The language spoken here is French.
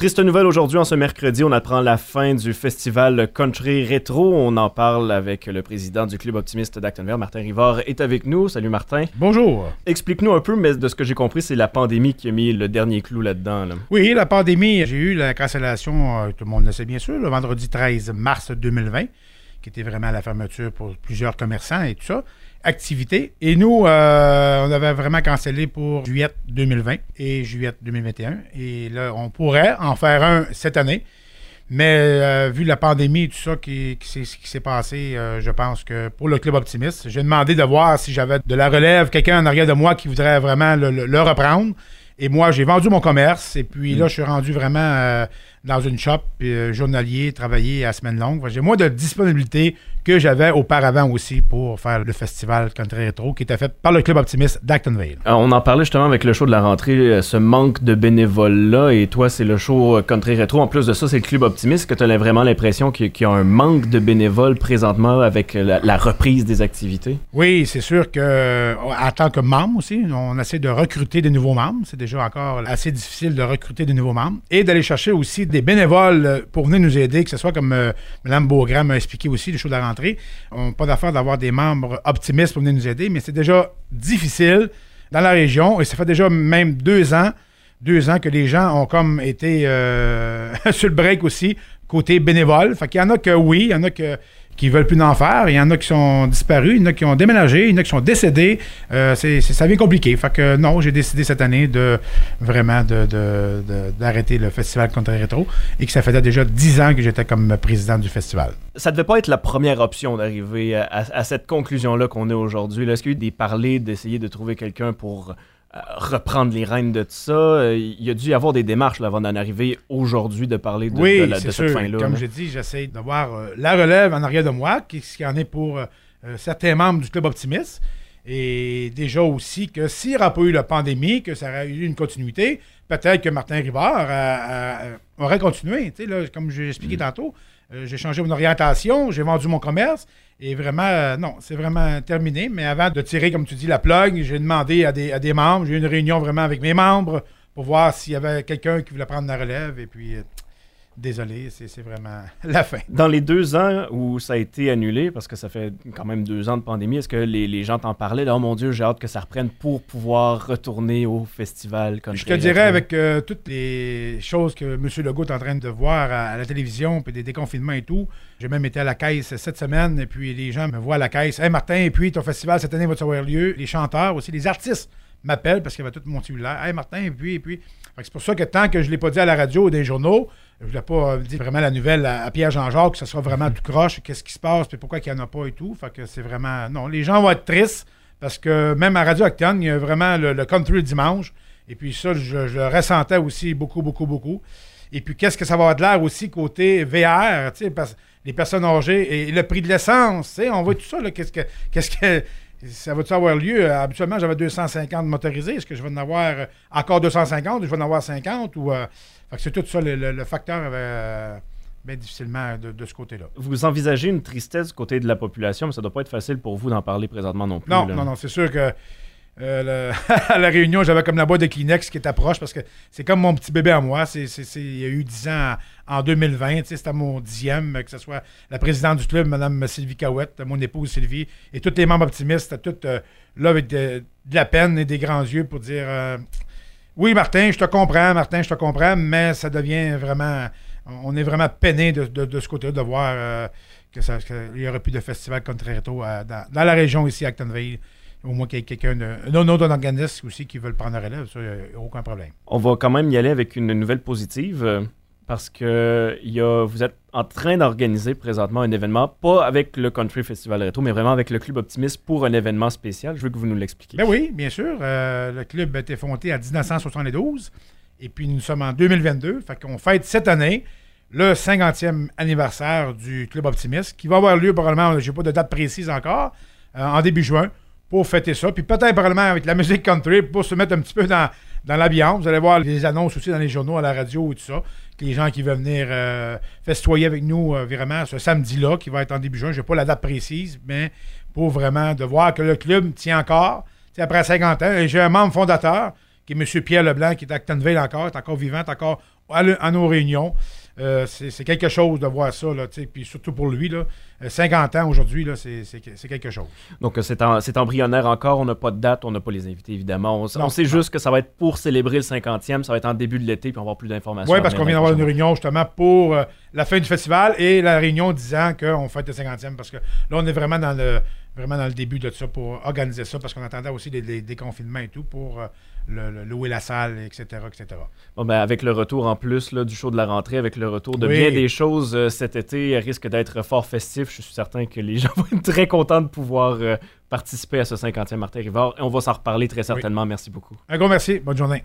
Triste nouvelle aujourd'hui, en ce mercredi, on apprend la fin du festival Country Rétro. On en parle avec le président du Club Optimiste d'Actonville, Martin Rivard, est avec nous. Salut Martin. Bonjour. Explique-nous un peu, mais de ce que j'ai compris, c'est la pandémie qui a mis le dernier clou là-dedans. Oui, la pandémie, j'ai eu la cancellation, euh, tout le monde le sait bien sûr, le vendredi 13 mars 2020, qui était vraiment la fermeture pour plusieurs commerçants et tout ça activité. Et nous, euh, on avait vraiment cancellé pour juillet 2020 et juillet 2021. Et là, on pourrait en faire un cette année. Mais euh, vu la pandémie et tout ça qui, qui s'est passé, euh, je pense que pour le Club Optimiste, j'ai demandé de voir si j'avais de la relève, quelqu'un en arrière de moi qui voudrait vraiment le reprendre. Et moi, j'ai vendu mon commerce. Et puis là, mm. je suis rendu vraiment dans une shop euh, journalier, travailler à semaine longue. J'ai moins de disponibilité que j'avais auparavant aussi pour faire le festival Country Retro qui était fait par le Club Optimiste d'Actonville. on en parlait justement avec le show de la rentrée, euh, ce manque de bénévoles-là. Et toi, c'est le show euh, Country Retro. En plus de ça, c'est le Club Optimiste. que tu as vraiment l'impression qu'il y a un manque de bénévoles présentement avec la, reprise des activités? Oui, c'est sûr que en tant que membre aussi, on essaie de recruter des nouveaux membres. C'est déjà encore assez difficile de recruter des nouveaux membres et d'aller chercher aussi des bénévoles euh, pour venir nous aider, que ce soit comme euh, Mme Beaugrand m'a expliqué aussi, les choses de la rentrée. On n'a pas d'affaire d'avoir des membres optimistes pour venir nous aider, mais c'est déjà difficile dans la région et ça fait déjà même deux ans, deux ans que les gens ont comme été euh, sur le break aussi, côté bénévole. Fait qu'il y en a que oui, il y en a que qui veulent plus d'en faire. Il y en a qui sont disparus, il y en a qui ont déménagé, il y en a qui sont décédés. Euh, c'est, ça devient compliqué. Fait que non, j'ai décidé cette année de vraiment d'arrêter le festival Contre Rétro et que ça faisait déjà dix ans que j'étais comme président du festival. Ça devait pas être la première option d'arriver à, cette conclusion-là qu'on est aujourd'hui. Est-ce qu'il y a eu des parlers d'essayer de trouver quelqu'un pour reprendre les rênes de tout ça. Euh, il y a dû y avoir des démarches avant d'en arriver aujourd'hui de parler de, oui, cette fin-là. Comme j'ai dit, j'essaie d'avoir euh, la relève en arrière de moi, qui, qui en est pour euh, certains membres du Club Optimiste. Et déjà aussi que s'il n'y aurait pas eu la pandémie, que ça aurait eu une continuité, peut-être que Martin Rivard aurait continué. Là, comme j'ai expliqué mm. tantôt, j'ai changé mon orientation, j'ai vendu mon commerce. Et vraiment, euh, non, c'est vraiment terminé. Mais avant de tirer, comme tu dis, la plug, j'ai demandé à des, à des membres, j'ai eu une réunion vraiment avec mes membres pour voir s'il y avait quelqu'un qui voulait prendre la relève. Et puis, euh, désolé, c'est vraiment la fin. Dans les deux ans où ça a été annulé, parce que ça fait quand même deux ans de pandémie, est-ce que les, gens t'en parlaient? oh mon Dieu, j'ai hâte que ça reprenne pour pouvoir retourner au festival. Je te dirais, avec euh, toutes les choses que M. Legault est en train de voir à, la télévision, puis des déconfinements et tout, j'ai même été à la caisse cette semaine, et puis les gens me voient à la caisse. Hey Martin, et puis ton festival cette année va avoir lieu? Les chanteurs aussi, les artistes m'appellent parce qu'il y avait tout mon cellulaire. Hey Martin, et puis, et puis. C'est pour ça que tant que je ne l'ai pas dit à la radio ou dans les journaux, je ne voulais pas dire vraiment la nouvelle à, Pierre Jean-Jacques, que ce soit vraiment tout croche, qu'est-ce qui se passe, puis pourquoi il n'y en a pas et tout. Fait que c'est vraiment. Non, les gens vont être tristes parce que même à Radio Acton, il y a vraiment le, country dimanche. Et puis ça, je, le ressentais aussi beaucoup, beaucoup, beaucoup. Et puis qu'est-ce que ça va avoir de l'air aussi côté VR, tu sais, parce les personnes âgées et le prix de l'essence, tu sais, on voit tout ça, qu'est-ce que. Qu'est-ce que ça va-tu avoir lieu? Habituellement, j'avais 250 motorisés. Est-ce que je vais en avoir encore 250 ou je vais en avoir 50? Ou, euh, c'est tout ça, le, facteur euh, bien difficilement de, ce côté-là. Vous envisagez une tristesse du côté de la population, mais ça ne doit pas être facile pour vous d'en parler présentement non plus. Non, non, non, c'est sûr que euh, à la réunion, j'avais comme la boîte de Kleenex qui est approche parce que c'est comme mon petit bébé à moi. Il y a eu 10 ans en 2020. C'était mon dixième, que ce soit la présidente du club, Mme Sylvie Cahouette, mon épouse Sylvie, et tous les membres optimistes, tout euh, là avec de, la peine et des grands yeux pour dire oui, Martin, je te comprends, Martin, je te comprends, mais ça devient vraiment. On est vraiment peiné de, ce côté-là de voir euh, qu'il n'y aurait plus de festival Contraretto euh, dans, dans, la région ici, à Actonville. Au moins qu'il y ait quelqu'un, un autre organisme aussi qui veut le prendre la relève, ça, il n'y a aucun problème. On va quand même y aller avec une nouvelle positive parce que y a, vous êtes en train d'organiser présentement un événement, pas avec le Country Festival Rétro, mais vraiment avec le Club Optimiste pour un événement spécial. Je veux que vous nous l'expliquiez. Ben oui, bien sûr. Euh, le club a été fondé en 1972 et puis nous sommes en 2022. Fait qu'on fête cette année le 50e anniversaire du Club Optimiste qui va avoir lieu probablement, je n'ai pas de date précise encore, euh, en début juin pour fêter ça. Puis peut-être probablement avec la musique country pour se mettre un petit peu dans, dans l'ambiance. Vous allez voir les annonces aussi dans les journaux, à la radio et tout ça les gens qui veulent venir euh, festoyer avec nous euh, vraiment ce samedi-là, qui va être en début juin. Je n'ai pas la date précise, mais pour vraiment de voir que le club tient encore. après 50 ans, j'ai un membre fondateur qui est M. Pierre Leblanc, qui est à encore, est encore vivant, est encore à, nos réunions. Euh, c'est quelque chose de voir ça, là, puis surtout pour lui. Là, 50 euh, ans aujourd'hui, c'est quelque chose. Donc c'est embryonnaire encore, on n'a pas de date, on n'a pas les invités évidemment. On, sait juste que ça va être pour célébrer le 50e, ça va être en début de l'été, puis on va avoir plus d'informations. Oui, parce qu'on vient d'avoir une réunion justement pour la fin du festival et la réunion disant qu'on fête le 50e, parce que là on est vraiment dans le vraiment dans le début de ça pour organiser ça, parce qu'on attendait aussi des, déconfinements et tout pour euh, le, louer la salle, etc. etc. Bon, ben, avec le retour en plus là, du show de la rentrée, avec le retour de bien des choses euh, cet été, risque d'être fort festif. Je suis certain que les gens vont être très contents de pouvoir euh, participer à ce 50e Martin Rivard. Et on va s'en reparler très certainement. Merci beaucoup. Un gros merci. Bonne journée.